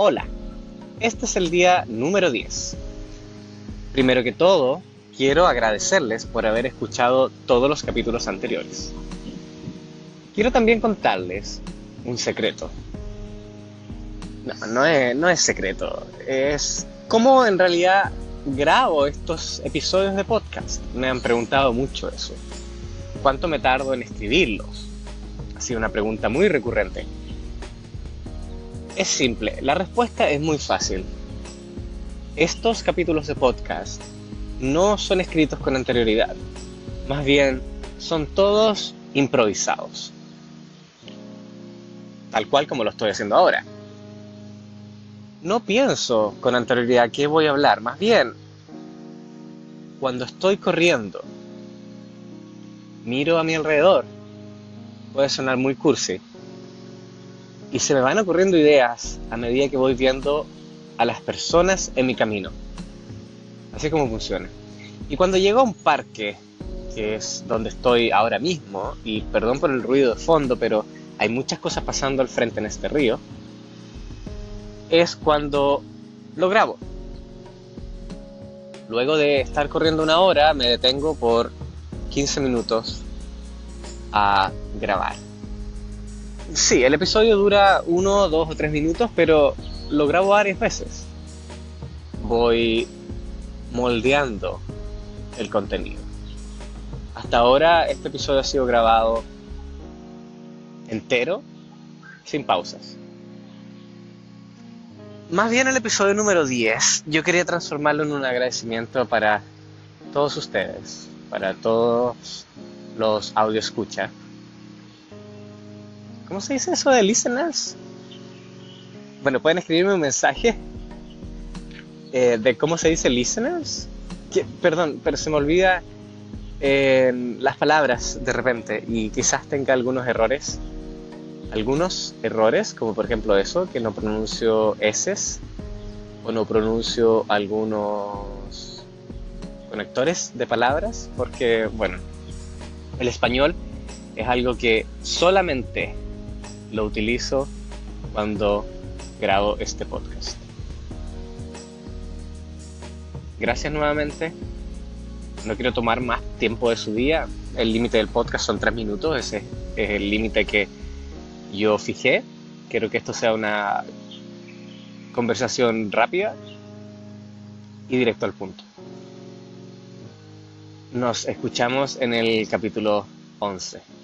Hola, este es el día número 10. Primero que todo, quiero agradecerles por haber escuchado todos los capítulos anteriores. Quiero también contarles un secreto. No, no es, no es secreto, es cómo en realidad grabo estos episodios de podcast. Me han preguntado mucho eso. ¿Cuánto me tardo en escribirlos? Ha sido una pregunta muy recurrente. Es simple, la respuesta es muy fácil. Estos capítulos de podcast no son escritos con anterioridad, más bien son todos improvisados, tal cual como lo estoy haciendo ahora. No pienso con anterioridad qué voy a hablar, más bien cuando estoy corriendo, miro a mi alrededor, puede sonar muy cursi, y se me van ocurriendo ideas a medida que voy viendo a las personas en mi camino. Así como funciona. Y cuando llego a un parque, que es donde estoy ahora mismo, y perdón por el ruido de fondo, pero hay muchas cosas pasando al frente en este río, es cuando lo grabo. Luego de estar corriendo una hora, me detengo por 15 minutos a grabar. Sí, el episodio dura uno, dos o tres minutos, pero lo grabo varias veces. Voy moldeando el contenido. Hasta ahora este episodio ha sido grabado entero, sin pausas. Más bien el episodio número 10, yo quería transformarlo en un agradecimiento para todos ustedes, para todos los audio escucha ¿Cómo se dice eso de listeners? Bueno, pueden escribirme un mensaje eh, de cómo se dice listeners. perdón, pero se me olvida eh, las palabras de repente y quizás tenga algunos errores. Algunos errores, como por ejemplo eso, que no pronuncio S o no pronuncio algunos conectores de palabras, porque bueno, el español es algo que solamente lo utilizo cuando grabo este podcast. Gracias nuevamente. No quiero tomar más tiempo de su día. El límite del podcast son tres minutos. Ese es el límite que yo fijé. Quiero que esto sea una conversación rápida y directo al punto. Nos escuchamos en el capítulo 11.